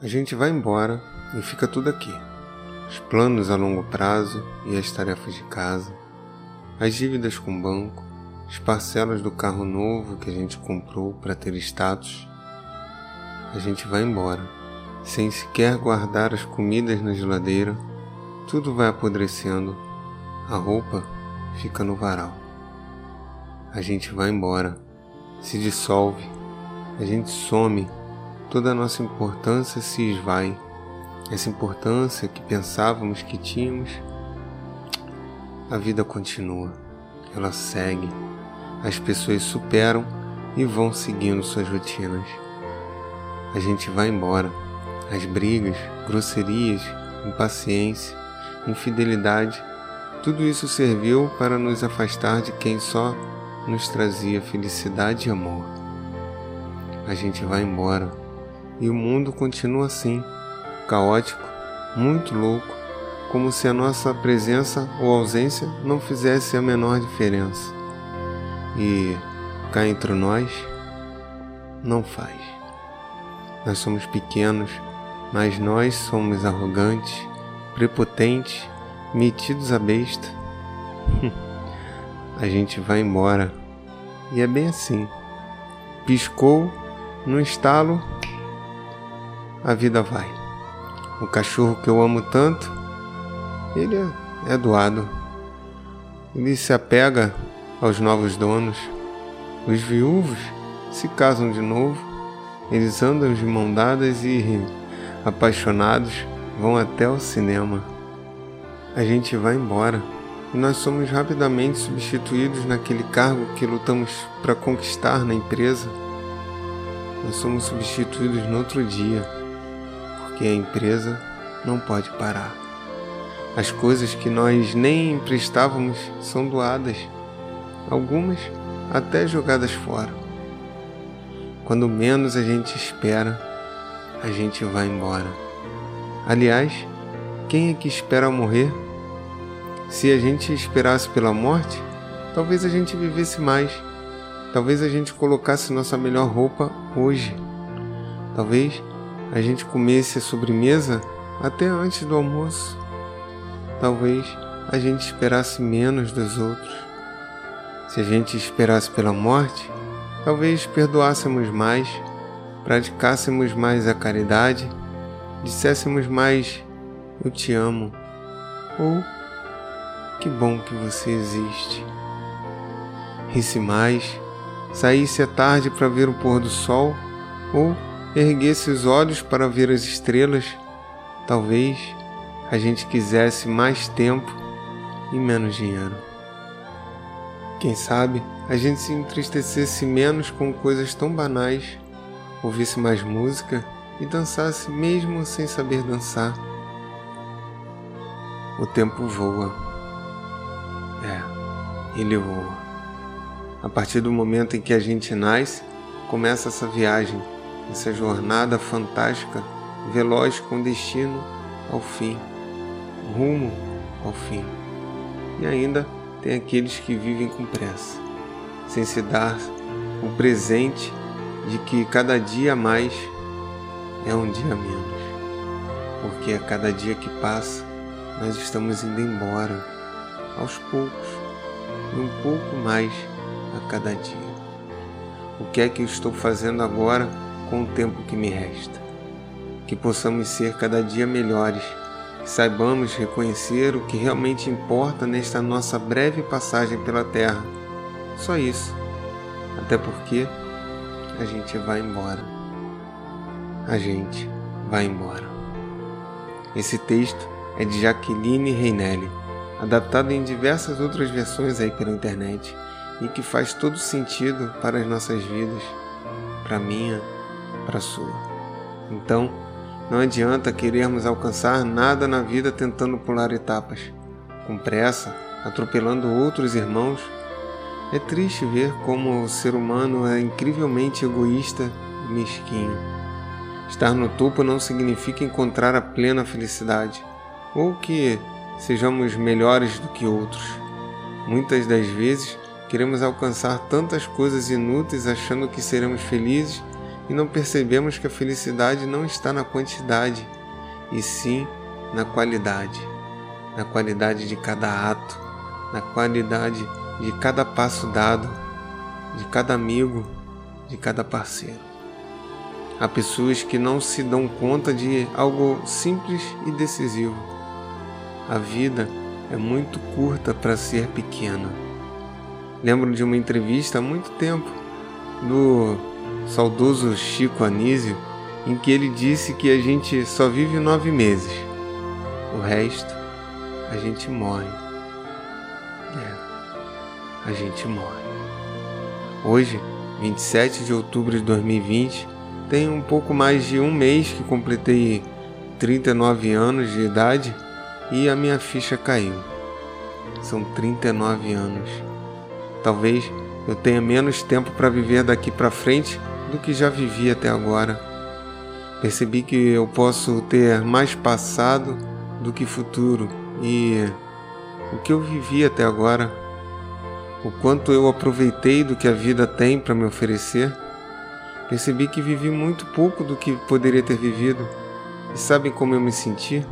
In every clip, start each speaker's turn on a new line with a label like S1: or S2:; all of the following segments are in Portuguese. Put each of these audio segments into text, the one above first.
S1: A gente vai embora e fica tudo aqui. Os planos a longo prazo e as tarefas de casa, as dívidas com o banco, as parcelas do carro novo que a gente comprou para ter status. A gente vai embora, sem sequer guardar as comidas na geladeira, tudo vai apodrecendo, a roupa fica no varal. A gente vai embora, se dissolve, a gente some toda a nossa importância se esvai. Essa importância que pensávamos que tínhamos, a vida continua, ela segue. As pessoas superam e vão seguindo suas rotinas. A gente vai embora. As brigas, grosserias, impaciência, infidelidade, tudo isso serviu para nos afastar de quem só nos trazia felicidade e amor. A gente vai embora e o mundo continua assim, caótico, muito louco, como se a nossa presença ou ausência não fizesse a menor diferença. E cá entre nós, não faz. Nós somos pequenos, mas nós somos arrogantes, prepotentes, metidos a besta. a gente vai embora. E é bem assim. Piscou, no estalo, a vida vai. O cachorro que eu amo tanto, ele é, é doado. Ele se apega aos novos donos. Os viúvos se casam de novo. Eles andam de mão dadas e, apaixonados, vão até o cinema. A gente vai embora e nós somos rapidamente substituídos naquele cargo que lutamos para conquistar na empresa. Nós somos substituídos no outro dia que a empresa não pode parar. As coisas que nós nem emprestávamos são doadas, algumas até jogadas fora. Quando menos a gente espera, a gente vai embora. Aliás, quem é que espera morrer? Se a gente esperasse pela morte, talvez a gente vivesse mais. Talvez a gente colocasse nossa melhor roupa hoje. Talvez a gente comesse a sobremesa até antes do almoço. Talvez a gente esperasse menos dos outros. Se a gente esperasse pela morte, talvez perdoássemos mais, praticássemos mais a caridade, disséssemos mais eu te amo ou que bom que você existe. Risse mais, saísse à tarde para ver o pôr do sol ou erguesse os olhos para ver as estrelas, talvez a gente quisesse mais tempo e menos dinheiro. Quem sabe a gente se entristecesse menos com coisas tão banais, ouvisse mais música e dançasse mesmo sem saber dançar. O tempo voa. É, ele voa. A partir do momento em que a gente nasce, começa essa viagem essa jornada fantástica, veloz com destino ao fim, rumo ao fim. E ainda tem aqueles que vivem com pressa, sem se dar o presente de que cada dia mais é um dia menos, porque a cada dia que passa nós estamos indo embora, aos poucos, e um pouco mais a cada dia. O que é que eu estou fazendo agora? Com o tempo que me resta. Que possamos ser cada dia melhores, que saibamos reconhecer o que realmente importa nesta nossa breve passagem pela Terra. Só isso. Até porque a gente vai embora. A gente vai embora. Esse texto é de Jaqueline Reinelli, adaptado em diversas outras versões aí pela internet e que faz todo sentido para as nossas vidas, para minha para a sua. Então, não adianta querermos alcançar nada na vida tentando pular etapas, com pressa, atropelando outros irmãos. É triste ver como o ser humano é incrivelmente egoísta e mesquinho. Estar no topo não significa encontrar a plena felicidade, ou que sejamos melhores do que outros. Muitas das vezes queremos alcançar tantas coisas inúteis achando que seremos felizes e não percebemos que a felicidade não está na quantidade, e sim na qualidade, na qualidade de cada ato, na qualidade de cada passo dado, de cada amigo, de cada parceiro. Há pessoas que não se dão conta de algo simples e decisivo. A vida é muito curta para ser pequena. Lembro de uma entrevista há muito tempo do saudoso Chico Anísio, em que ele disse que a gente só vive nove meses. O resto, a gente morre. É, a gente morre. Hoje, 27 de outubro de 2020, tem um pouco mais de um mês que completei 39 anos de idade e a minha ficha caiu. São 39 anos. Talvez eu tenha menos tempo para viver daqui para frente do que já vivi até agora. Percebi que eu posso ter mais passado do que futuro e o que eu vivi até agora, o quanto eu aproveitei do que a vida tem para me oferecer. Percebi que vivi muito pouco do que poderia ter vivido. E sabem como eu me senti?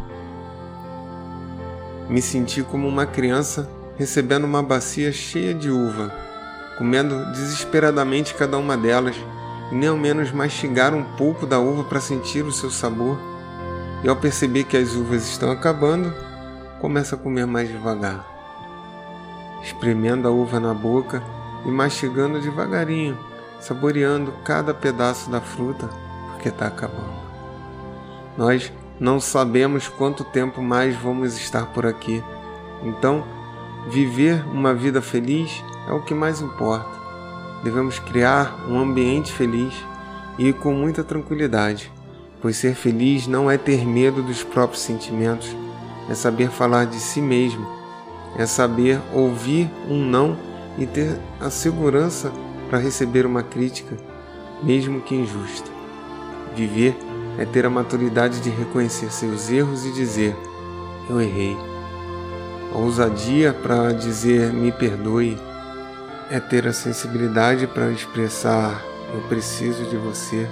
S1: Me senti como uma criança recebendo uma bacia cheia de uva, comendo desesperadamente cada uma delas, e nem ao menos mastigar um pouco da uva para sentir o seu sabor. E ao perceber que as uvas estão acabando, começa a comer mais devagar, espremendo a uva na boca e mastigando devagarinho, saboreando cada pedaço da fruta, porque está acabando. Nós não sabemos quanto tempo mais vamos estar por aqui. Então, viver uma vida feliz é o que mais importa. Devemos criar um ambiente feliz e com muita tranquilidade, pois ser feliz não é ter medo dos próprios sentimentos, é saber falar de si mesmo, é saber ouvir um não e ter a segurança para receber uma crítica, mesmo que injusta. Viver é ter a maturidade de reconhecer seus erros e dizer: Eu errei. A ousadia para dizer: Me perdoe. É ter a sensibilidade para expressar: Eu preciso de você.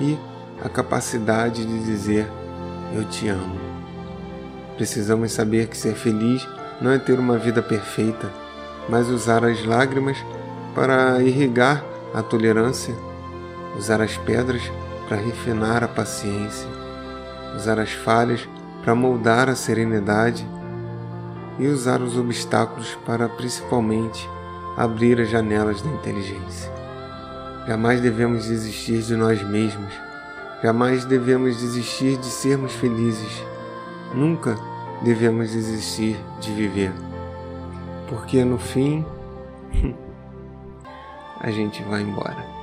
S1: E a capacidade de dizer: Eu te amo. Precisamos saber que ser feliz não é ter uma vida perfeita, mas usar as lágrimas para irrigar a tolerância, usar as pedras para refinar a paciência, usar as falhas para moldar a serenidade e usar os obstáculos para principalmente abrir as janelas da inteligência. Jamais devemos desistir de nós mesmos, jamais devemos desistir de sermos felizes, nunca devemos desistir de viver, porque no fim a gente vai embora.